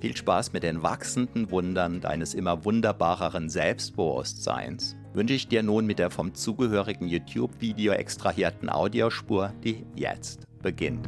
Viel Spaß mit den wachsenden Wundern deines immer wunderbareren Selbstbewusstseins wünsche ich dir nun mit der vom zugehörigen YouTube-Video extrahierten Audiospur, die jetzt beginnt.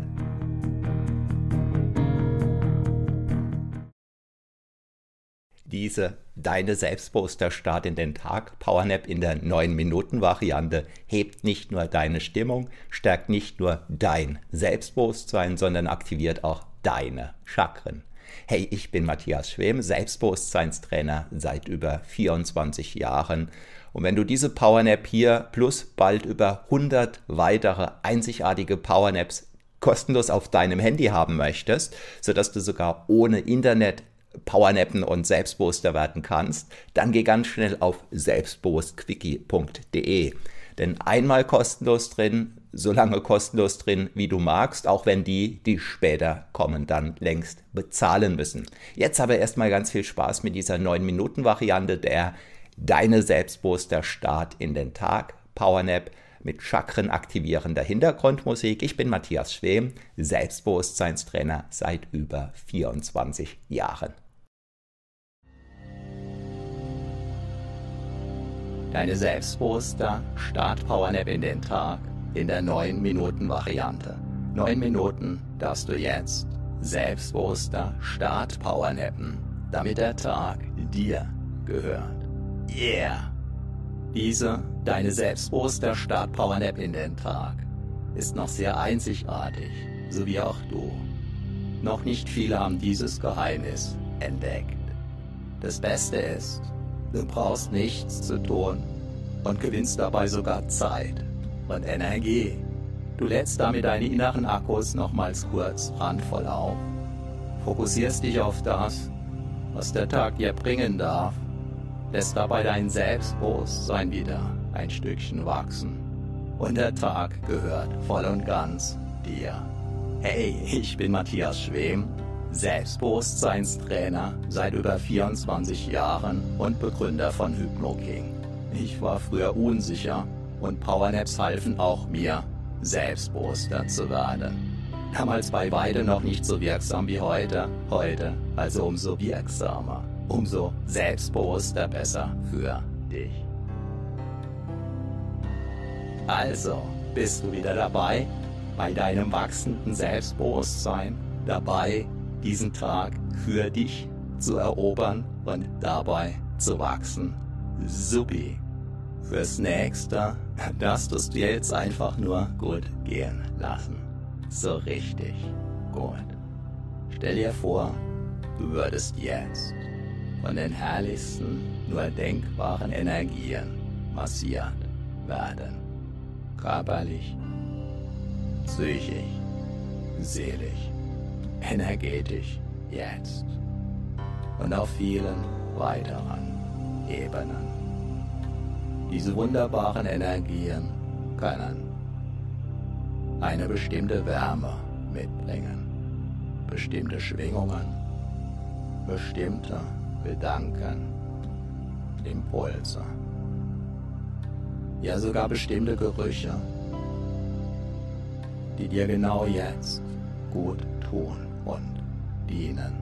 Diese Deine Selbstposter-Start in den Tag Powernap in der 9-Minuten-Variante hebt nicht nur deine Stimmung, stärkt nicht nur dein Selbstbewusstsein, sondern aktiviert auch deine Chakren. Hey, ich bin Matthias Schwem, Selbstbewusstseinstrainer seit über 24 Jahren und wenn du diese Powernap hier plus bald über 100 weitere einzigartige Powernaps kostenlos auf deinem Handy haben möchtest, sodass du sogar ohne Internet Powernappen und selbstbewusster werden kannst, dann geh ganz schnell auf selbstbewusstquickie.de. Denn einmal kostenlos drin, so lange kostenlos drin, wie du magst, auch wenn die, die später kommen, dann längst bezahlen müssen. Jetzt aber erstmal ganz viel Spaß mit dieser 9-Minuten-Variante der deine selbstbewusster Start in den Tag, Powernap mit Chakren aktivierender Hintergrundmusik. Ich bin Matthias Schwem, Selbstbewusstseinstrainer seit über 24 Jahren. Deine selbstbewusster Start Powernap in den Tag in der 9 Minuten Variante. 9 Minuten darfst du jetzt selbstbewusster Start Powernappen, damit der Tag dir gehört. Yeah! Diese, deine selbstbewusster Start-Power-Nap in den Tag, ist noch sehr einzigartig, so wie auch du. Noch nicht viele haben dieses Geheimnis entdeckt. Das Beste ist, du brauchst nichts zu tun und gewinnst dabei sogar Zeit und Energie. Du lädst damit deine inneren Akkus nochmals kurz randvoll auf. Fokussierst dich auf das, was der Tag dir bringen darf. Lässt dabei dein Selbstbewusstsein wieder ein Stückchen wachsen. Und der Tag gehört voll und ganz dir. Hey, ich bin Matthias Schwem, Selbstbewusstseinstrainer seit über 24 Jahren und Begründer von HypnoKing. Ich war früher unsicher und Powernaps halfen auch mir, selbstbewusster zu werden. Damals bei beide noch nicht so wirksam wie heute, heute also umso wirksamer, umso selbstbewusster besser für dich. Also, bist du wieder dabei, bei deinem wachsenden Selbstbewusstsein, dabei, diesen Tag für dich zu erobern und dabei zu wachsen. Supi. Fürs nächste, das tust du jetzt einfach nur gut gehen lassen. So richtig gut. Stell dir vor, du würdest jetzt von den herrlichsten, nur denkbaren Energien massiert werden. Körperlich, psychisch, seelisch, energetisch, jetzt und auf vielen weiteren Ebenen. Diese wunderbaren Energien können eine bestimmte Wärme mitbringen, bestimmte Schwingungen, bestimmte Gedanken, Impulse, ja sogar bestimmte Gerüche, die dir genau jetzt gut tun und dienen.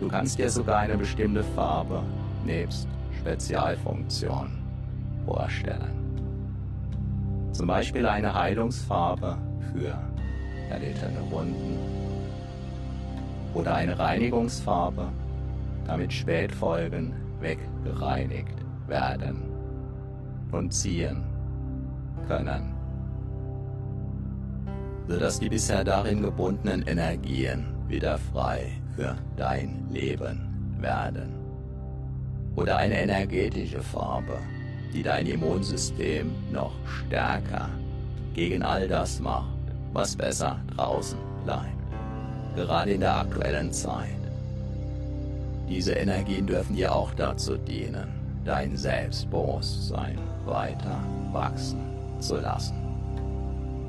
Du kannst dir sogar eine bestimmte Farbe nebst Spezialfunktion vorstellen. Zum Beispiel eine Heilungsfarbe für erlittene Wunden oder eine Reinigungsfarbe, damit Spätfolgen weggereinigt werden und ziehen können, sodass die bisher darin gebundenen Energien wieder frei für dein Leben werden oder eine energetische Farbe, die dein Immunsystem noch stärker gegen all das macht, was besser draußen bleibt. Gerade in der aktuellen Zeit. Diese Energien dürfen dir auch dazu dienen, dein Selbstbewusstsein weiter wachsen zu lassen.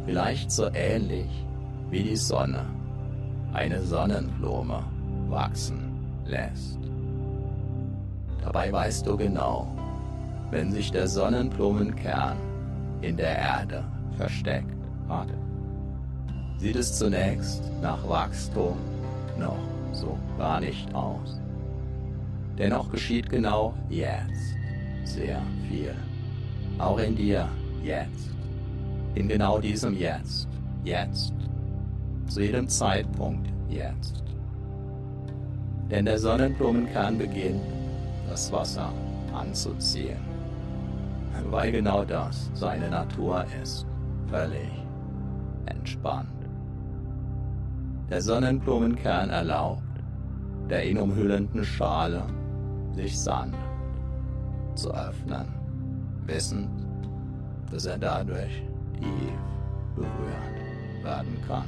Vielleicht so ähnlich wie die Sonne eine Sonnenblume wachsen lässt. Dabei weißt du genau, wenn sich der Sonnenblumenkern in der Erde versteckt hat, sieht es zunächst nach Wachstum noch so gar nicht aus. Dennoch geschieht genau jetzt sehr viel. Auch in dir jetzt. In genau diesem Jetzt. Jetzt. Zu jedem Zeitpunkt jetzt. Denn der Sonnenblumenkern beginnt das Wasser anzuziehen, weil genau das seine Natur ist, völlig entspannt. Der Sonnenblumenkern erlaubt der ihn umhüllenden Schale sich sanft zu öffnen, wissend, dass er dadurch tief berührt werden kann,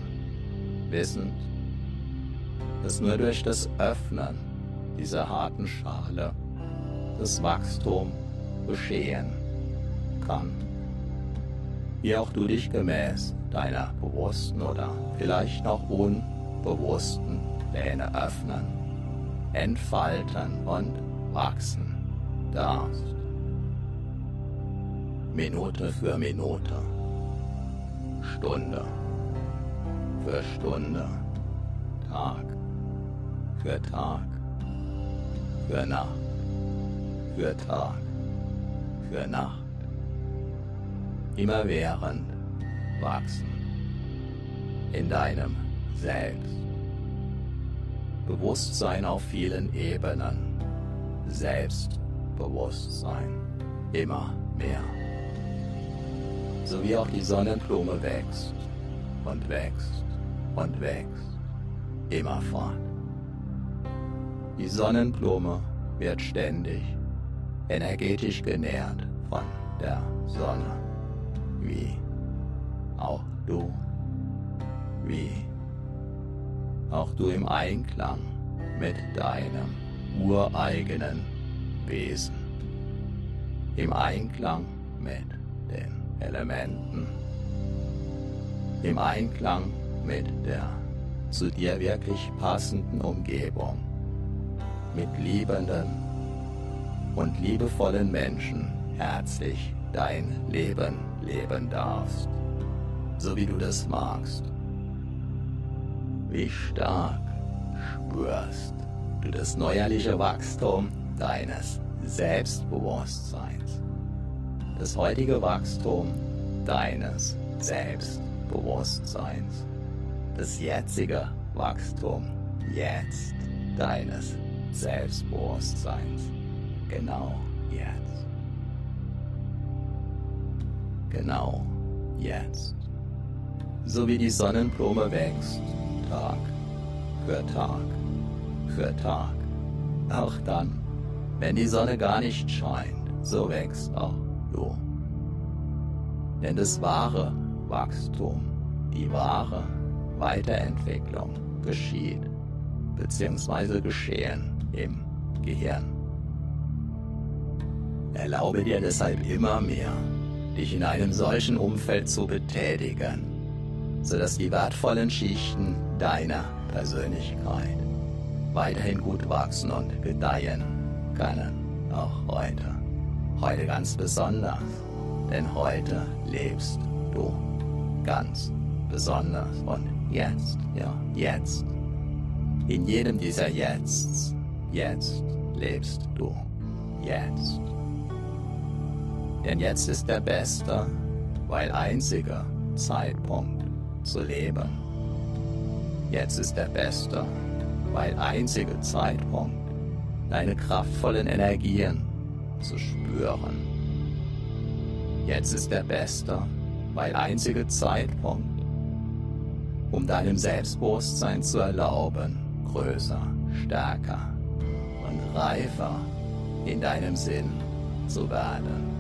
wissend, dass nur durch das Öffnen dieser harten Schale das Wachstum geschehen kann. Wie auch du dich gemäß deiner bewussten oder vielleicht noch unbewussten Pläne öffnen, entfalten und wachsen darfst. Minute für Minute, Stunde für Stunde, Tag für Tag, für Nacht für Tag, für Nacht, immerwährend wachsen in deinem Selbst. Bewusstsein auf vielen Ebenen, Selbstbewusstsein immer mehr. So wie auch die Sonnenblume wächst und wächst und wächst, immerfort. Die Sonnenblume wird ständig energetisch genährt von der Sonne, wie auch du, wie auch du im Einklang mit deinem ureigenen Wesen, im Einklang mit den Elementen, im Einklang mit der zu dir wirklich passenden Umgebung, mit liebenden und liebevollen Menschen herzlich dein Leben leben darfst, so wie du das magst. Wie stark spürst du das neuerliche Wachstum deines Selbstbewusstseins, das heutige Wachstum deines Selbstbewusstseins, das jetzige Wachstum jetzt deines Selbstbewusstseins, genau jetzt, genau jetzt, so wie die Sonnenblume wächst, Tag für Tag für Tag, auch dann, wenn die Sonne gar nicht scheint, so wächst auch du. Denn das wahre Wachstum, die wahre Weiterentwicklung geschieht bzw. geschehen im Gehirn. Erlaube dir deshalb immer mehr, dich in einem solchen Umfeld zu betätigen, sodass die wertvollen Schichten deiner Persönlichkeit weiterhin gut wachsen und gedeihen können, auch heute. Heute ganz besonders, denn heute lebst du ganz besonders und jetzt, ja, jetzt. In jedem dieser Jetzts, jetzt lebst du, jetzt. Denn jetzt ist der beste, weil einzige Zeitpunkt zu leben. Jetzt ist der beste, weil einzige Zeitpunkt, deine kraftvollen Energien zu spüren. Jetzt ist der beste, weil einzige Zeitpunkt, um deinem Selbstbewusstsein zu erlauben, größer, stärker und reifer in deinem Sinn zu werden.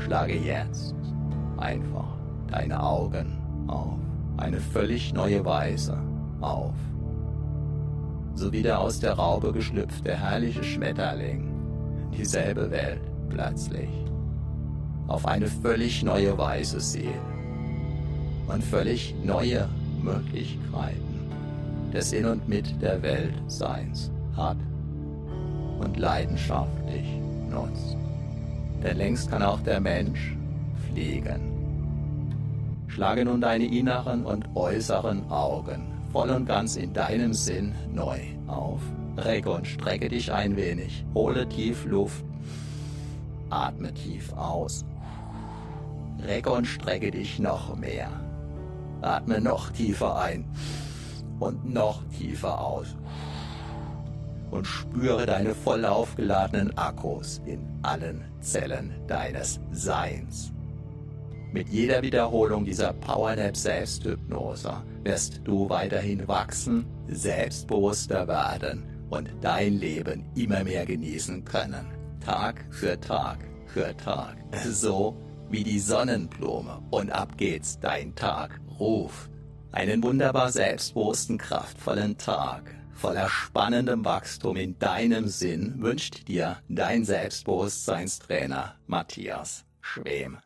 Schlage jetzt einfach deine Augen auf. Eine völlig neue Weise auf. So wie der aus der Raube geschlüpfte herrliche Schmetterling. Dieselbe Welt plötzlich. Auf eine völlig neue Weise sehen. Und völlig neue Möglichkeiten des In und Mit der Welt Seins hat. Und leidenschaftlich nutzt. Denn längst kann auch der Mensch fliegen. Schlage nun deine inneren und äußeren Augen voll und ganz in deinem Sinn neu auf. Recke und strecke dich ein wenig. Hole tief Luft. Atme tief aus. Recke und strecke dich noch mehr. Atme noch tiefer ein und noch tiefer aus. Und spüre deine voll aufgeladenen Akkus in allen Zellen deines Seins. Mit jeder Wiederholung dieser Powernap Selbsthypnose wirst du weiterhin wachsen, selbstbewusster werden und dein Leben immer mehr genießen können. Tag für Tag für Tag. So wie die Sonnenblume. Und ab geht's, dein Tag ruft. Einen wunderbar selbstbewussten, kraftvollen Tag voller spannendem Wachstum in deinem Sinn wünscht dir dein Selbstbewusstseinstrainer Matthias Schwem.